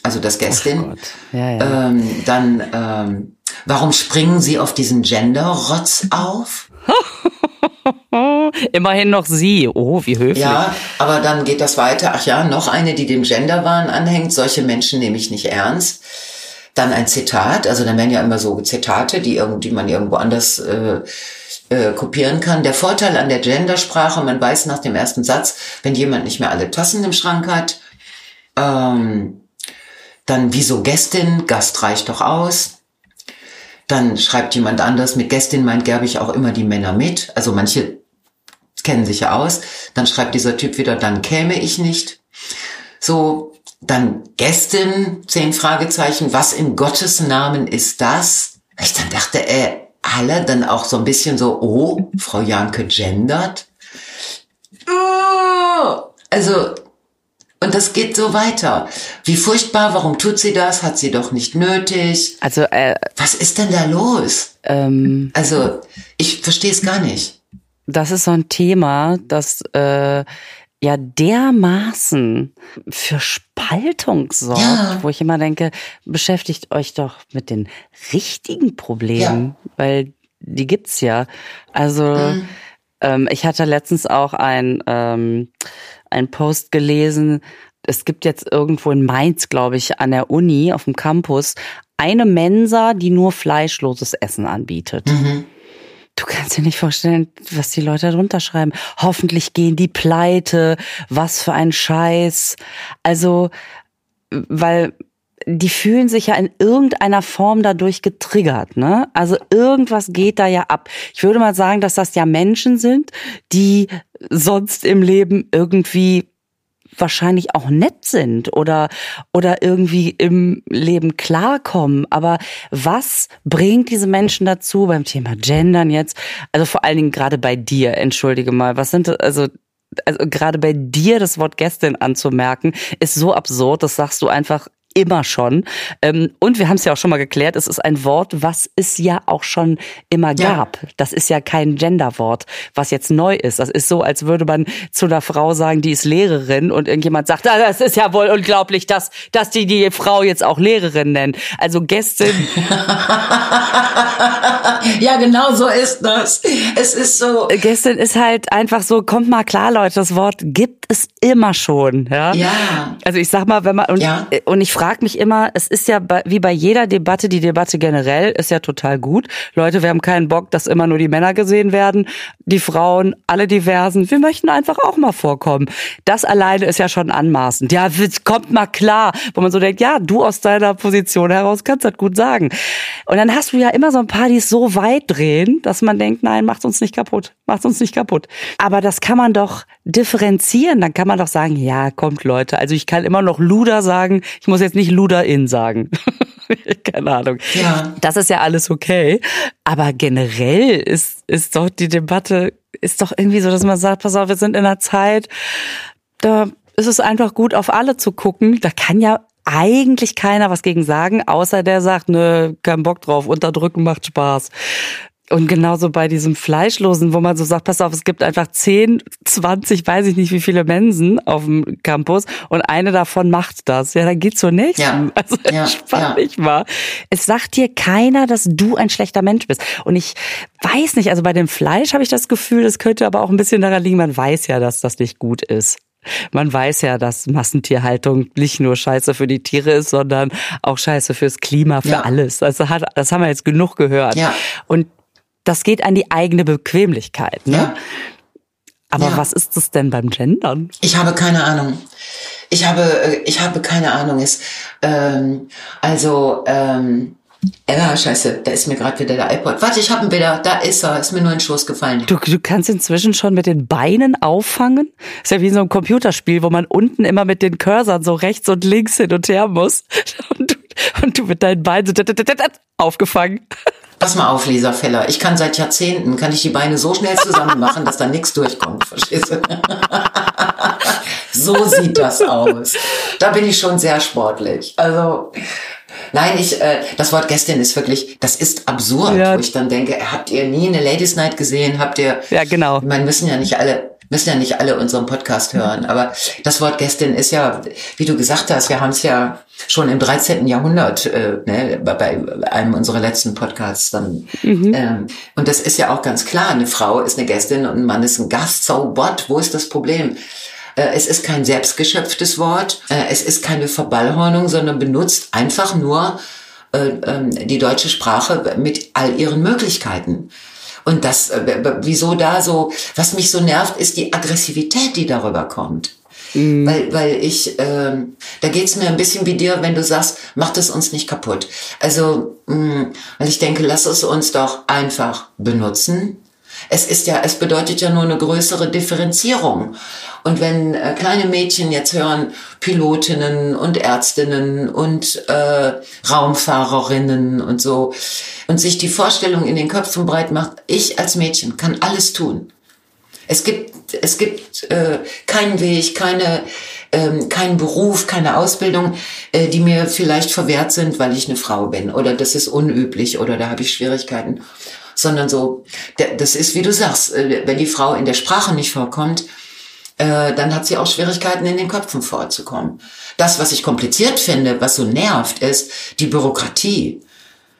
also das Gästin. Ja, ja. Ähm, dann, ähm, warum springen Sie auf diesen Gender-Rotz auf? Immerhin noch sie. Oh, wie höflich. Ja, aber dann geht das weiter. Ach ja, noch eine, die dem Genderwahn anhängt. Solche Menschen nehme ich nicht ernst. Dann ein Zitat, also dann werden ja immer so Zitate, die irgendwie man irgendwo anders äh, äh, kopieren kann. Der Vorteil an der Gendersprache, man weiß nach dem ersten Satz, wenn jemand nicht mehr alle Tassen im Schrank hat, ähm, dann wieso Gästin, Gast reicht doch aus. Dann schreibt jemand anders, mit Gästin meint Gerbig auch immer die Männer mit. Also manche kennen sich ja aus. Dann schreibt dieser Typ wieder, dann käme ich nicht. So, dann Gästin, zehn Fragezeichen, was in Gottes Namen ist das? Ich dann dachte, äh, alle dann auch so ein bisschen so, oh, Frau Janke gendert. Oh, also, und das geht so weiter. Wie furchtbar, warum tut sie das? Hat sie doch nicht nötig. Also, äh, was ist denn da los? Ähm, also, ich verstehe es gar nicht. Das ist so ein Thema, das äh, ja dermaßen für Spaltung sorgt, ja. wo ich immer denke, beschäftigt euch doch mit den richtigen Problemen, ja. weil die gibt's ja. Also mhm. ähm, ich hatte letztens auch ein ähm, ein Post gelesen. Es gibt jetzt irgendwo in Mainz, glaube ich, an der Uni auf dem Campus eine Mensa, die nur fleischloses Essen anbietet. Mhm. Du kannst dir nicht vorstellen, was die Leute darunter schreiben. Hoffentlich gehen die pleite. Was für ein Scheiß. Also, weil die fühlen sich ja in irgendeiner Form dadurch getriggert, ne? Also irgendwas geht da ja ab. Ich würde mal sagen, dass das ja Menschen sind, die sonst im Leben irgendwie wahrscheinlich auch nett sind oder, oder irgendwie im Leben klarkommen. Aber was bringt diese Menschen dazu beim Thema Gendern jetzt? Also vor allen Dingen gerade bei dir, entschuldige mal, was sind, also also gerade bei dir das Wort Gästin anzumerken, ist so absurd, das sagst du einfach immer schon. Ähm, und wir haben es ja auch schon mal geklärt, es ist ein Wort, was es ja auch schon immer gab. Ja. Das ist ja kein Genderwort, was jetzt neu ist. Das ist so, als würde man zu einer Frau sagen, die ist Lehrerin und irgendjemand sagt, ah, das ist ja wohl unglaublich, dass, dass die die Frau jetzt auch Lehrerin nennen. Also Gästin. ja, genau so ist das. Es ist so. Gästin ist halt einfach so, kommt mal klar, Leute, das Wort gibt es immer schon. Ja. ja. Also ich sag mal, wenn man, und, ja. und ich frage frage mich immer, es ist ja wie bei jeder Debatte, die Debatte generell ist ja total gut. Leute, wir haben keinen Bock, dass immer nur die Männer gesehen werden, die Frauen, alle diversen. Wir möchten einfach auch mal vorkommen. Das alleine ist ja schon anmaßend. Ja, kommt mal klar, wo man so denkt, ja, du aus deiner Position heraus kannst das gut sagen. Und dann hast du ja immer so ein paar, die es so weit drehen, dass man denkt, nein, macht uns nicht kaputt, macht uns nicht kaputt. Aber das kann man doch differenzieren. Dann kann man doch sagen, ja, kommt Leute. Also ich kann immer noch Luder sagen. Ich muss jetzt nicht Luder-In sagen. Keine Ahnung. Ja. Das ist ja alles okay. Aber generell ist, ist doch die Debatte, ist doch irgendwie so, dass man sagt, pass auf, wir sind in einer Zeit, da ist es einfach gut, auf alle zu gucken. Da kann ja eigentlich keiner was gegen sagen, außer der sagt, nö, kein Bock drauf, unterdrücken macht Spaß. Und genauso bei diesem Fleischlosen, wo man so sagt, pass auf, es gibt einfach 10, 20, weiß ich nicht wie viele Mensen auf dem Campus und eine davon macht das. Ja, dann geht's so nicht. Ja. Also ja, spannend ja. mal. Es sagt dir keiner, dass du ein schlechter Mensch bist. Und ich weiß nicht, also bei dem Fleisch habe ich das Gefühl, das könnte aber auch ein bisschen daran liegen, man weiß ja, dass das nicht gut ist. Man weiß ja, dass Massentierhaltung nicht nur scheiße für die Tiere ist, sondern auch scheiße fürs Klima, für ja. alles. Also hat, das haben wir jetzt genug gehört. Ja. Und das geht an die eigene Bequemlichkeit. Ne? Ja. Aber ja. was ist das denn beim Gendern? Ich habe keine Ahnung. Ich habe, äh, ich habe keine Ahnung. Ist ähm, also ähm, ja, scheiße, da ist mir gerade wieder der iPod. Warte, ich habe ihn wieder. Da ist er. Ist mir nur in den Schoß gefallen. Du, du kannst inzwischen schon mit den Beinen auffangen. Ist ja wie so ein Computerspiel, wo man unten immer mit den Cursern so rechts und links hin und her muss. Und du, und du mit deinen Beinen so aufgefangen. Pass mal auf, Lisa Feller. Ich kann seit Jahrzehnten, kann ich die Beine so schnell zusammen machen, dass da nichts durchkommt. Verstehst du? so sieht das aus. Da bin ich schon sehr sportlich. Also, Nein, ich, äh, das Wort Gästin ist wirklich, das ist absurd, ja. wo ich dann denke, habt ihr nie eine Ladies Night gesehen? Habt ihr? Ja, genau. Man müssen ja nicht alle müssen ja nicht alle unseren Podcast hören, aber das Wort Gästin ist ja, wie du gesagt hast, wir haben es ja schon im 13. Jahrhundert, äh, ne, bei einem unserer letzten Podcasts dann. Mhm. Ähm, und das ist ja auch ganz klar, eine Frau ist eine Gästin und ein Mann ist ein Gast. So what? Wo ist das Problem? Äh, es ist kein selbstgeschöpftes Wort, äh, es ist keine Verballhornung, sondern benutzt einfach nur äh, ähm, die deutsche Sprache mit all ihren Möglichkeiten. Und das, äh, wieso da so, was mich so nervt, ist die Aggressivität, die darüber kommt. Mhm. Weil, weil ich, äh, da geht's mir ein bisschen wie dir, wenn du sagst, macht es uns nicht kaputt. Also, mh, mm, weil ich denke, lass es uns doch einfach benutzen. Es ist ja, es bedeutet ja nur eine größere Differenzierung. Und wenn äh, kleine Mädchen jetzt hören, Pilotinnen und Ärztinnen und äh, Raumfahrerinnen und so, und sich die Vorstellung in den Köpfen breit macht, ich als Mädchen kann alles tun. Es gibt, es gibt äh, keinen Weg, keine, ähm, keinen Beruf, keine Ausbildung, äh, die mir vielleicht verwehrt sind, weil ich eine Frau bin oder das ist unüblich oder da habe ich Schwierigkeiten. Sondern so, das ist wie du sagst, äh, wenn die Frau in der Sprache nicht vorkommt, äh, dann hat sie auch Schwierigkeiten in den Köpfen vorzukommen. Das, was ich kompliziert finde, was so nervt, ist die Bürokratie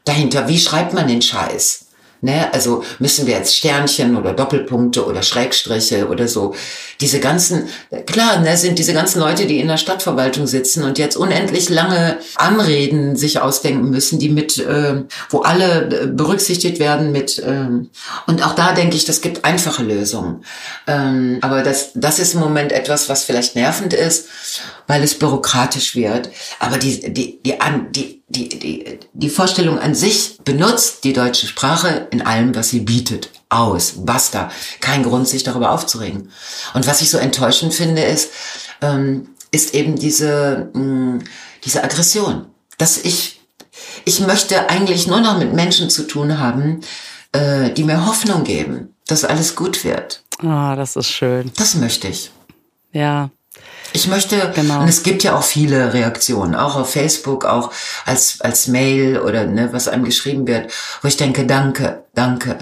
dahinter. Wie schreibt man den Scheiß? Ne? Also müssen wir jetzt Sternchen oder Doppelpunkte oder Schrägstriche oder so. Diese ganzen, klar, ne, sind diese ganzen Leute, die in der Stadtverwaltung sitzen und jetzt unendlich lange Anreden sich ausdenken müssen, die mit, äh, wo alle äh, berücksichtigt werden mit, äh, und auch da denke ich, das gibt einfache Lösungen. Ähm, aber das, das ist im Moment etwas, was vielleicht nervend ist, weil es bürokratisch wird. Aber die, die, die, die, die, die, die Vorstellung an sich benutzt die deutsche Sprache in allem, was sie bietet. Aus. Basta. Kein Grund, sich darüber aufzuregen. Und was ich so enttäuschend finde, ist, ähm, ist eben diese, mh, mm, diese Aggression. Dass ich, ich möchte eigentlich nur noch mit Menschen zu tun haben, äh, die mir Hoffnung geben, dass alles gut wird. Ah, das ist schön. Das möchte ich. Ja, ich möchte, genau. und es gibt ja auch viele Reaktionen, auch auf Facebook, auch als, als Mail oder ne, was einem geschrieben wird, wo ich denke, danke, danke.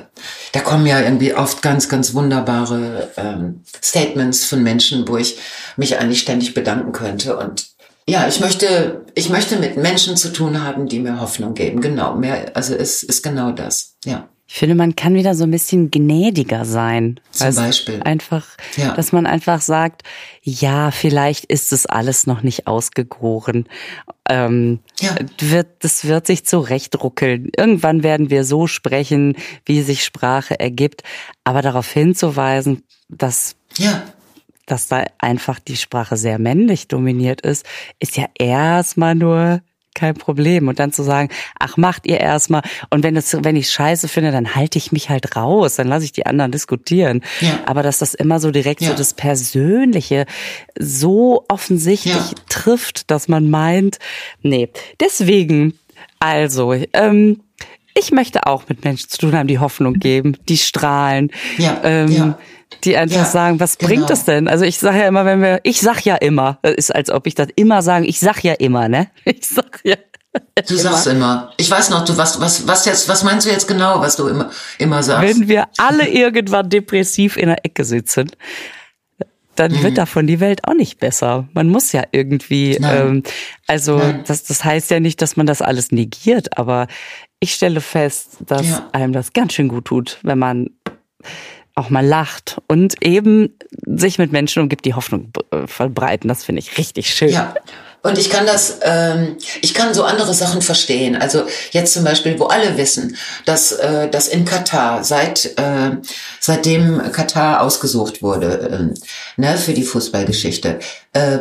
Da kommen ja irgendwie oft ganz, ganz wunderbare ähm, Statements von Menschen, wo ich mich eigentlich ständig bedanken könnte. Und ja, ich möchte, ich möchte mit Menschen zu tun haben, die mir Hoffnung geben. Genau, mehr, also es ist genau das, ja. Ich finde, man kann wieder so ein bisschen gnädiger sein. Zum also Beispiel. Einfach, ja. dass man einfach sagt, ja, vielleicht ist es alles noch nicht ausgegoren. Ähm, ja. wird, das wird sich zurechtruckeln. Irgendwann werden wir so sprechen, wie sich Sprache ergibt. Aber darauf hinzuweisen, dass ja dass da einfach die Sprache sehr männlich dominiert ist, ist ja erstmal nur kein Problem. Und dann zu sagen, ach, macht ihr erstmal. Und wenn es, wenn ich scheiße finde, dann halte ich mich halt raus, dann lasse ich die anderen diskutieren. Ja. Aber dass das immer so direkt ja. so das Persönliche so offensichtlich ja. trifft, dass man meint, nee. Deswegen, also, ähm, ich möchte auch mit Menschen zu tun haben, die Hoffnung geben, die strahlen. Ja, ähm, ja die einfach ja, sagen, was genau. bringt es denn? Also ich sage ja immer, wenn wir, ich sag ja immer, ist als ob ich das immer sagen, ich sag ja immer, ne? Ich sag ja. Du sagst immer. Ich weiß noch, du was was was jetzt was meinst du jetzt genau, was du immer immer sagst? Wenn wir alle irgendwann depressiv in der Ecke sitzen, dann mhm. wird davon die Welt auch nicht besser. Man muss ja irgendwie, ähm, also das das heißt ja nicht, dass man das alles negiert, aber ich stelle fest, dass ja. einem das ganz schön gut tut, wenn man auch mal lacht und eben sich mit Menschen umgibt, die Hoffnung äh, verbreiten. Das finde ich richtig schön. Ja. Und ich kann das, ähm, ich kann so andere Sachen verstehen. Also jetzt zum Beispiel, wo alle wissen, dass, äh, dass in Katar seit äh, seitdem Katar ausgesucht wurde äh, ne, für die Fußballgeschichte, äh,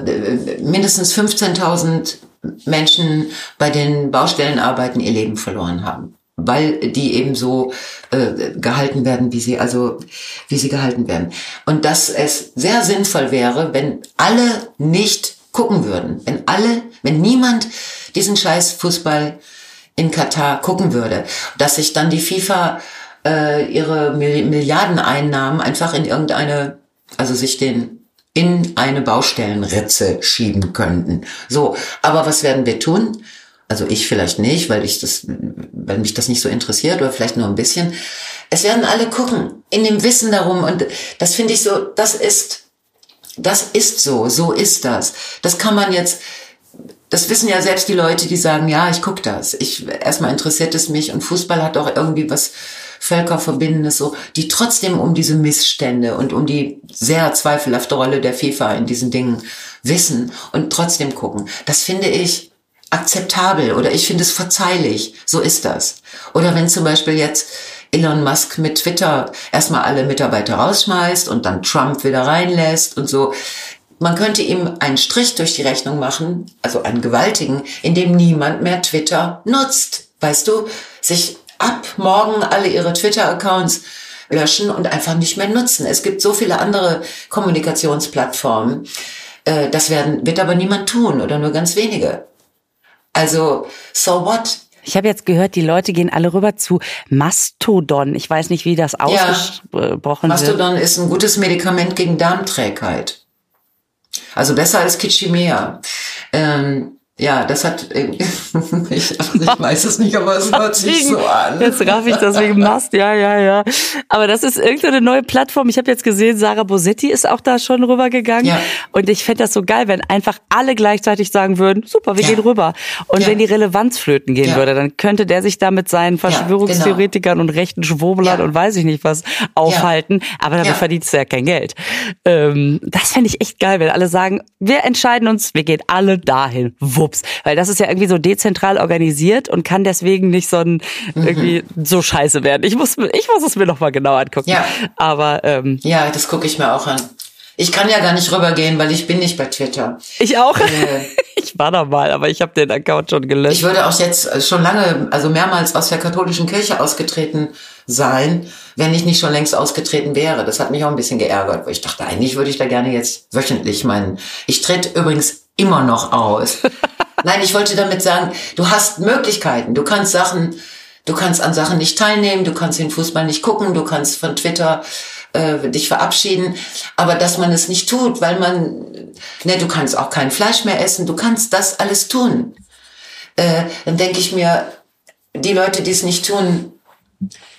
mindestens 15.000 Menschen bei den Baustellenarbeiten ihr Leben verloren haben weil die eben so äh, gehalten werden, wie sie also wie sie gehalten werden. Und dass es sehr sinnvoll wäre, wenn alle nicht gucken würden, wenn alle, wenn niemand diesen Scheiß Fußball in Katar gucken würde, dass sich dann die FIFA äh, ihre Milliardeneinnahmen einfach in irgendeine, also sich den in eine Baustellenritze schieben könnten. So, aber was werden wir tun? Also ich vielleicht nicht, weil ich das, weil mich das nicht so interessiert oder vielleicht nur ein bisschen. Es werden alle gucken, in dem Wissen darum und das finde ich so, das ist, das ist so, so ist das. Das kann man jetzt, das wissen ja selbst die Leute, die sagen, ja, ich guck das. Ich, erstmal interessiert es mich und Fußball hat auch irgendwie was Völkerverbindendes, so, die trotzdem um diese Missstände und um die sehr zweifelhafte Rolle der FIFA in diesen Dingen wissen und trotzdem gucken. Das finde ich, akzeptabel oder ich finde es verzeihlich. So ist das. Oder wenn zum Beispiel jetzt Elon Musk mit Twitter erstmal alle Mitarbeiter rausschmeißt und dann Trump wieder reinlässt und so. man könnte ihm einen Strich durch die Rechnung machen, also einen gewaltigen, indem niemand mehr Twitter nutzt. Weißt du, sich ab morgen alle ihre Twitter-Accounts löschen und einfach nicht mehr nutzen. Es gibt so viele andere Kommunikationsplattformen. Äh, das werden, wird aber niemand tun oder nur ganz wenige. Also, so what? Ich habe jetzt gehört, die Leute gehen alle rüber zu Mastodon. Ich weiß nicht, wie das ausgesprochen ja, Mastodon wird. ist ein gutes Medikament gegen Darmträgheit. Also besser als Kitschimea. Ähm, ja, das hat, ich, ich weiß es nicht, aber es hört sich so an. Jetzt raff ich das wegen Mast, ja, ja, ja. Aber das ist irgendeine neue Plattform. Ich habe jetzt gesehen, Sarah Bosetti ist auch da schon rübergegangen. Ja. Und ich fände das so geil, wenn einfach alle gleichzeitig sagen würden, super, wir ja. gehen rüber. Und ja. wenn die Relevanz flöten gehen würde, dann könnte der sich da mit seinen Verschwörungstheoretikern genau. und rechten Schwurblern und weiß ich nicht was aufhalten. Aber damit verdient es ja kein Geld. Ähm, das fände ich echt geil, wenn alle sagen, wir entscheiden uns, wir gehen alle dahin. Wo wups. Weil das ist ja irgendwie so dezentral organisiert und kann deswegen nicht so ein, mhm. irgendwie so scheiße werden. Ich muss, ich muss es mir noch mal genau angucken. Ja. Aber, ähm, Ja, das gucke ich mir auch an. Ich kann ja gar nicht rübergehen, weil ich bin nicht bei Twitter. Ich auch. Äh, ich war da mal, aber ich habe den Account schon gelöscht. Ich würde auch jetzt schon lange, also mehrmals aus der katholischen Kirche ausgetreten sein, wenn ich nicht schon längst ausgetreten wäre. Das hat mich auch ein bisschen geärgert, weil ich dachte, eigentlich würde ich da gerne jetzt wöchentlich meinen. Ich trete übrigens immer noch aus. Nein, ich wollte damit sagen, du hast Möglichkeiten. Du kannst Sachen, du kannst an Sachen nicht teilnehmen, du kannst den Fußball nicht gucken, du kannst von Twitter äh, dich verabschieden, aber dass man es nicht tut, weil man, ne, du kannst auch kein Fleisch mehr essen, du kannst das alles tun. Äh, dann denke ich mir, die Leute, die es nicht tun,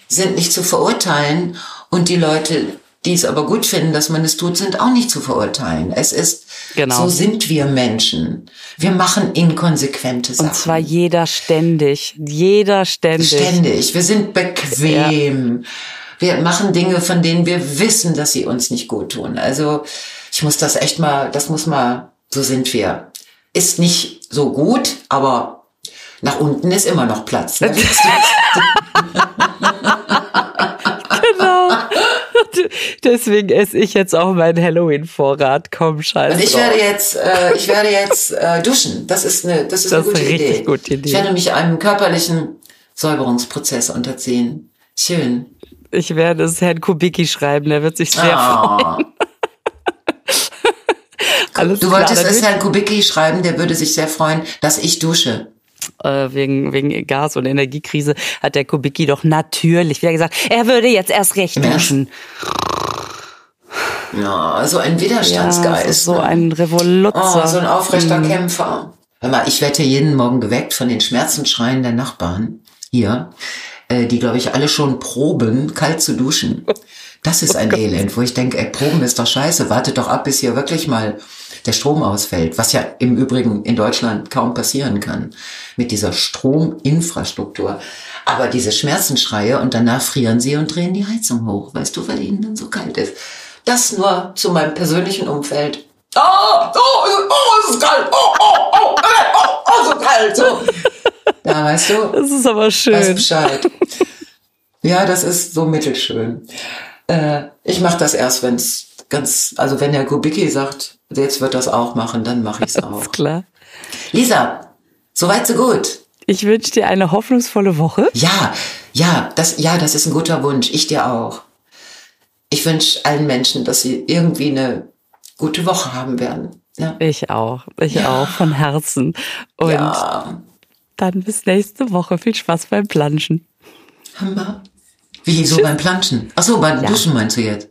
sind nicht zu verurteilen und die Leute, die es aber gut finden, dass man es tut, sind auch nicht zu verurteilen. Es ist, genau. so sind wir Menschen. Wir machen inkonsequente Sachen. Und zwar jeder ständig. Jeder ständig. Ständig. Wir sind bequem. Ja. Wir machen Dinge, von denen wir wissen, dass sie uns nicht gut tun. Also, ich muss das echt mal, das muss mal, so sind wir. Ist nicht so gut, aber nach unten ist immer noch Platz. Ne? genau. Deswegen esse ich jetzt auch meinen Halloween-Vorrat. Komm, scheiße. Und ich werde jetzt, äh, ich werde jetzt äh, duschen. Das ist eine, das ist das eine gute, ist eine Idee. gute Idee. Ich werde mich einem körperlichen Säuberungsprozess unterziehen. Schön. Ich werde es Herrn Kubicki schreiben. Der wird sich sehr oh. freuen. Alles du wolltest klar, es Herrn Kubicki schreiben, der würde sich sehr freuen, dass ich dusche äh, wegen, wegen Gas- und Energiekrise, hat der Kubicki doch natürlich wieder gesagt, er würde jetzt erst recht duschen. Ja, so ein Widerstandsgeist. Ja, so ne? ein Revoluzer. Oh, so ein aufrechter mhm. Kämpfer. Hör mal, ich werde jeden Morgen geweckt von den Schmerzensschreien der Nachbarn hier, äh, die, glaube ich, alle schon proben, kalt zu duschen. Das ist ein oh Elend, wo ich denke, ey, proben ist doch scheiße, wartet doch ab, bis hier wirklich mal der Strom ausfällt, was ja im Übrigen in Deutschland kaum passieren kann mit dieser Strominfrastruktur. Aber diese Schmerzenschreie und danach frieren sie und drehen die Heizung hoch, weißt du, weil ihnen dann so kalt ist. Das nur zu meinem persönlichen Umfeld. Oh, oh, oh, es ist kalt. Oh, oh, oh, oh, oh, so kalt. So. Ja, weißt du? Das ist aber schön. Weiß Bescheid. Ja, das ist so mittelschön. Äh, ich mache das erst, wenn es ganz, also wenn der Kubicki sagt, jetzt wird das auch machen, dann mache ich es auch. klar. Lisa, soweit so gut. Ich wünsche dir eine hoffnungsvolle Woche. Ja, ja, das, ja, das ist ein guter Wunsch. Ich dir auch. Ich wünsche allen Menschen, dass sie irgendwie eine gute Woche haben werden. Ja. Ich auch. Ich ja. auch von Herzen. Und ja. dann bis nächste Woche. Viel Spaß beim Planschen. Hammer. Wie so beim Planschen? Ach so, beim. Duschen meinst du jetzt?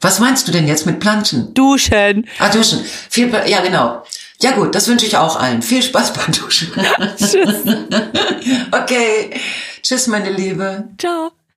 Was meinst du denn jetzt mit Planschen? Duschen. Ah, duschen. Viel, ja, genau. Ja gut, das wünsche ich auch allen. Viel Spaß beim Duschen. Tschüss. okay. Tschüss, meine Liebe. Ciao.